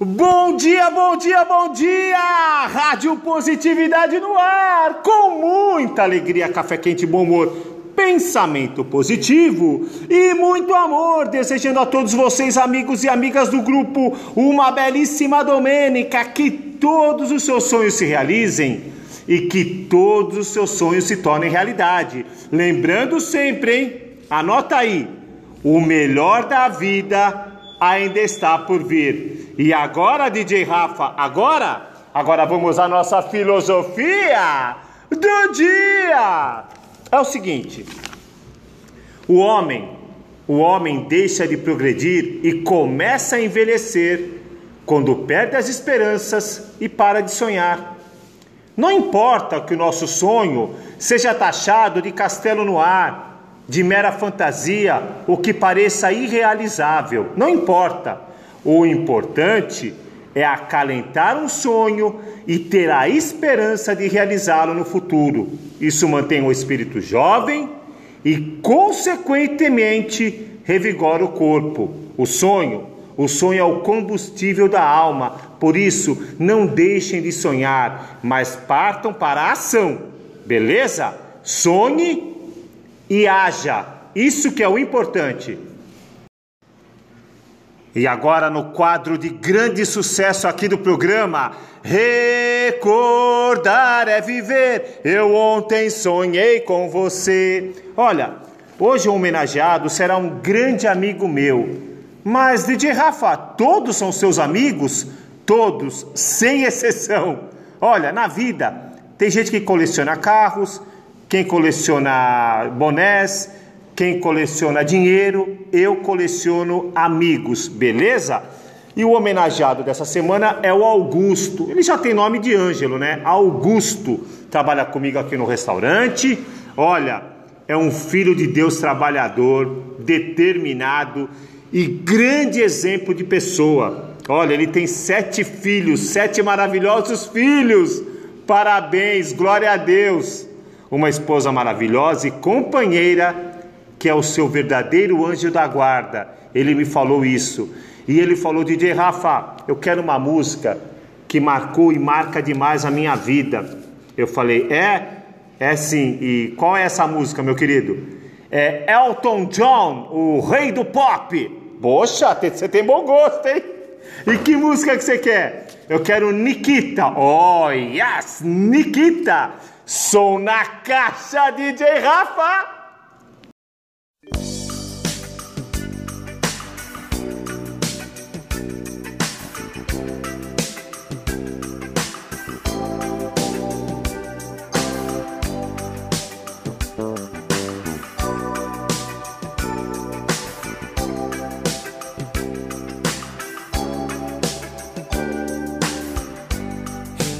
Bom dia, bom dia, bom dia! Rádio Positividade no ar, com muita alegria, café quente, bom humor, pensamento positivo e muito amor, desejando a todos vocês, amigos e amigas do grupo, uma belíssima domênica, que todos os seus sonhos se realizem e que todos os seus sonhos se tornem realidade. Lembrando sempre, hein? Anota aí, o melhor da vida ainda está por vir. E agora, DJ Rafa, agora, agora vamos à nossa filosofia do dia. É o seguinte: o homem, o homem deixa de progredir e começa a envelhecer quando perde as esperanças e para de sonhar. Não importa que o nosso sonho seja taxado de castelo no ar, de mera fantasia o que pareça irrealizável. Não importa. O importante é acalentar um sonho e ter a esperança de realizá-lo no futuro. Isso mantém o espírito jovem e, consequentemente, revigora o corpo. O sonho, o sonho é o combustível da alma. Por isso, não deixem de sonhar, mas partam para a ação. Beleza? Sonhe e haja. Isso que é o importante. E agora no quadro de grande sucesso aqui do programa, Recordar é viver. Eu ontem sonhei com você. Olha, hoje o homenageado será um grande amigo meu. Mas DJ Rafa, todos são seus amigos? Todos, sem exceção. Olha, na vida tem gente que coleciona carros, quem coleciona bonés, quem coleciona dinheiro, eu coleciono amigos, beleza? E o homenageado dessa semana é o Augusto. Ele já tem nome de Ângelo, né? Augusto trabalha comigo aqui no restaurante. Olha, é um filho de Deus trabalhador, determinado e grande exemplo de pessoa. Olha, ele tem sete filhos, sete maravilhosos filhos. Parabéns, glória a Deus uma esposa maravilhosa e companheira, que é o seu verdadeiro anjo da guarda. Ele me falou isso. E ele falou: DJ Rafa, eu quero uma música que marcou e marca demais a minha vida. Eu falei: É? É sim. E qual é essa música, meu querido? É Elton John, o rei do pop. Poxa, você tem bom gosto, hein? E que música que você quer? Eu quero Nikita. Oh, yes, Nikita. Som na caixa, DJ Rafa!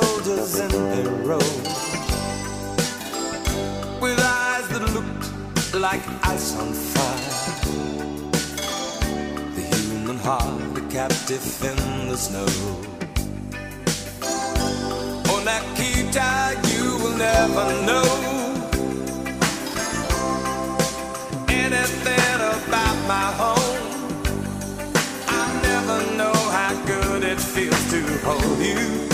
Soldiers in a row. With eyes that looked like ice on fire. The human heart, a captive in the snow. Oh, Nikita, you will never know anything about my home. I never know how good it feels to hold you.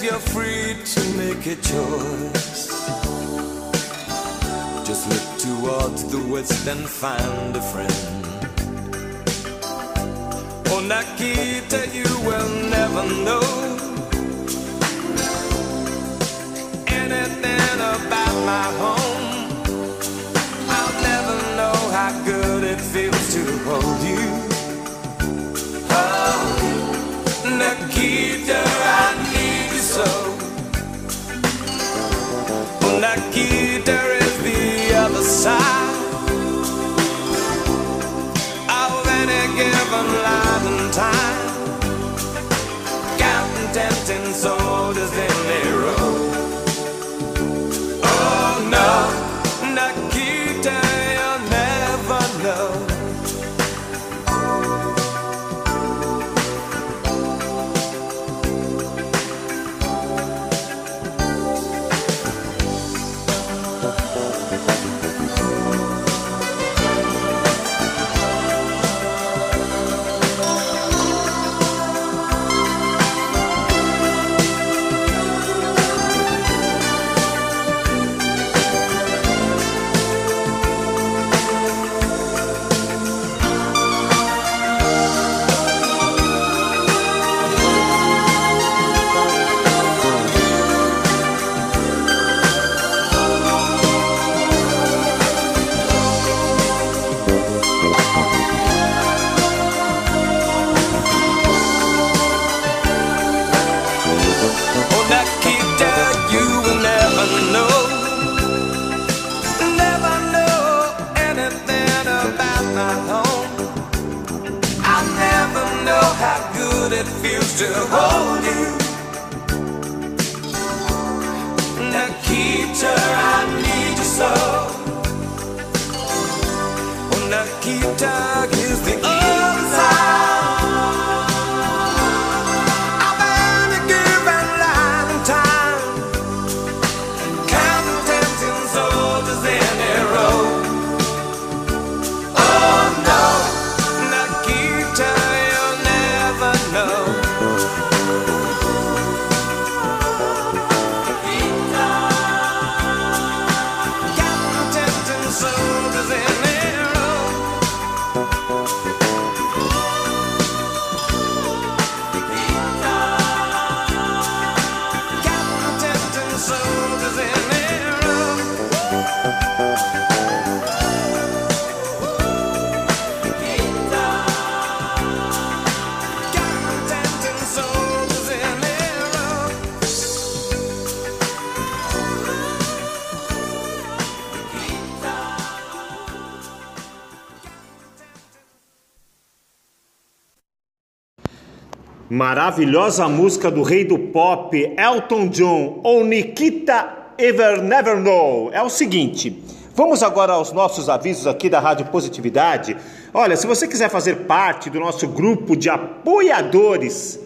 You're free to make a choice, just look towards the west and find a friend. Oh, Nikita, you will never know anything about my home. So. Oh, Nikita is the other side of any given life and time. It feels to hold you. Nikita, I need you so. Oh, Nikita Maravilhosa música do rei do pop, Elton John, ou Nikita Ever Never Know. É o seguinte, vamos agora aos nossos avisos aqui da Rádio Positividade. Olha, se você quiser fazer parte do nosso grupo de apoiadores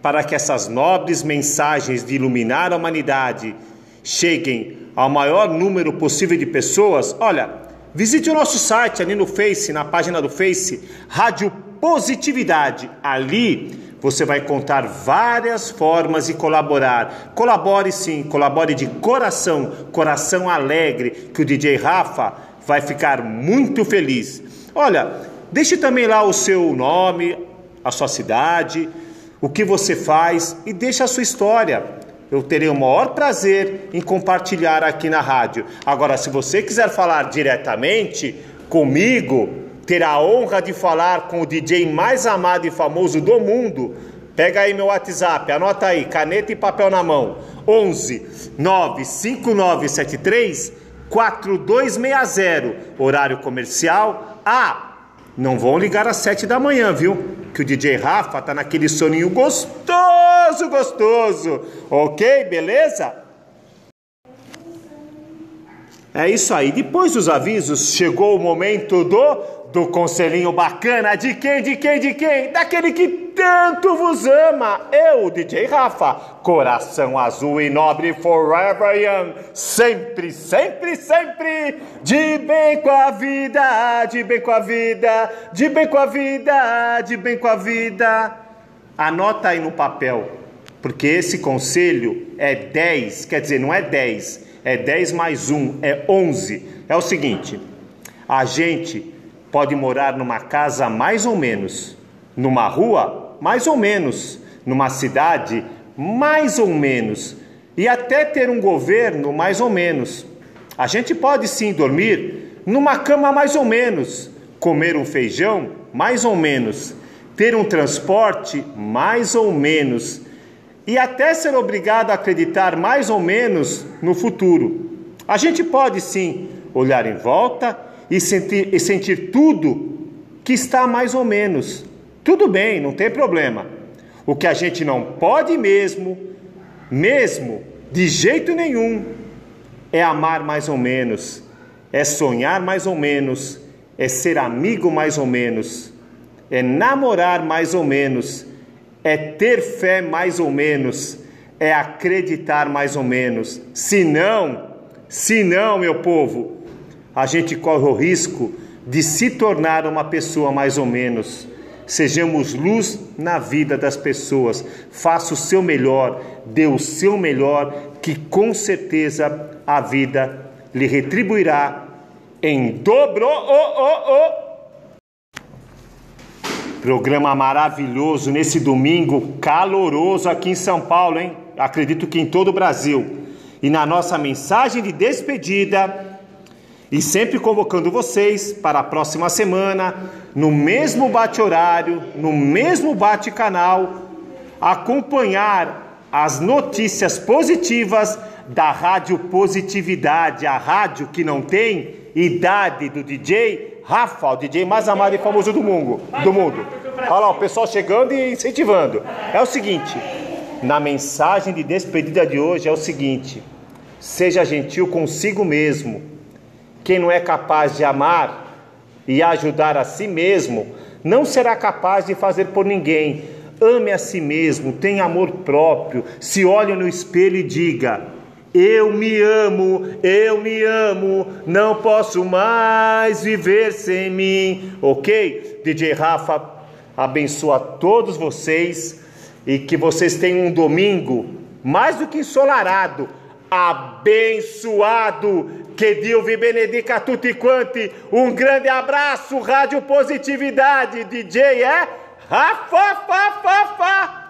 para que essas nobres mensagens de iluminar a humanidade cheguem ao maior número possível de pessoas, olha, visite o nosso site ali no Face, na página do Face, Rádio Positividade. Ali você vai encontrar várias formas de colaborar. Colabore sim, colabore de coração, coração alegre, que o DJ Rafa vai ficar muito feliz. Olha, deixe também lá o seu nome, a sua cidade, o que você faz e deixe a sua história. Eu terei o maior prazer em compartilhar aqui na rádio. Agora, se você quiser falar diretamente comigo, ter a honra de falar com o DJ mais amado e famoso do mundo, pega aí meu WhatsApp, anota aí, caneta e papel na mão. 11 95973 4260, horário comercial. Ah, não vão ligar às 7 da manhã, viu? Que o DJ Rafa tá naquele soninho gostoso gostoso. Ok, beleza? É isso aí. Depois dos avisos, chegou o momento do do conselhinho bacana de quem, de quem, de quem? Daquele que tanto vos ama. Eu, DJ Rafa, coração azul e nobre forever young, sempre, sempre, sempre de bem com a vida, de bem com a vida, de bem com a vida, de bem com a vida. Anota aí no papel, porque esse conselho é 10, quer dizer, não é 10, é 10 mais 1, é 11. É o seguinte: a gente pode morar numa casa mais ou menos, numa rua mais ou menos, numa cidade mais ou menos, e até ter um governo mais ou menos. A gente pode sim dormir numa cama mais ou menos, comer um feijão mais ou menos, ter um transporte mais ou menos e até ser obrigado a acreditar mais ou menos no futuro. A gente pode sim olhar em volta e sentir, e sentir tudo que está mais ou menos. Tudo bem, não tem problema. O que a gente não pode mesmo, mesmo, de jeito nenhum, é amar mais ou menos, é sonhar mais ou menos, é ser amigo mais ou menos, é namorar mais ou menos é ter fé mais ou menos, é acreditar mais ou menos. Se não, se não, meu povo, a gente corre o risco de se tornar uma pessoa mais ou menos. Sejamos luz na vida das pessoas. Faça o seu melhor, dê o seu melhor, que com certeza a vida lhe retribuirá em dobro. Oh, oh, oh. Programa maravilhoso nesse domingo caloroso aqui em São Paulo, hein? Acredito que em todo o Brasil. E na nossa mensagem de despedida, e sempre convocando vocês para a próxima semana, no mesmo bate-horário, no mesmo bate-canal, acompanhar as notícias positivas da Rádio Positividade, a rádio que não tem idade do DJ Rafa, o DJ mais amado e famoso do mundo. Do mundo. Olha lá, o pessoal chegando e incentivando. É o seguinte, na mensagem de despedida de hoje é o seguinte: seja gentil consigo mesmo. Quem não é capaz de amar e ajudar a si mesmo, não será capaz de fazer por ninguém. Ame a si mesmo, tenha amor próprio, se olhe no espelho e diga: eu me amo, eu me amo, não posso mais viver sem mim. Ok? DJ Rafa abençoa todos vocês e que vocês tenham um domingo mais do que ensolarado, abençoado. Que Deus vi benedica tutti quanti. Um grande abraço, Rádio Positividade. DJ é Rafa, fa, fa, fa.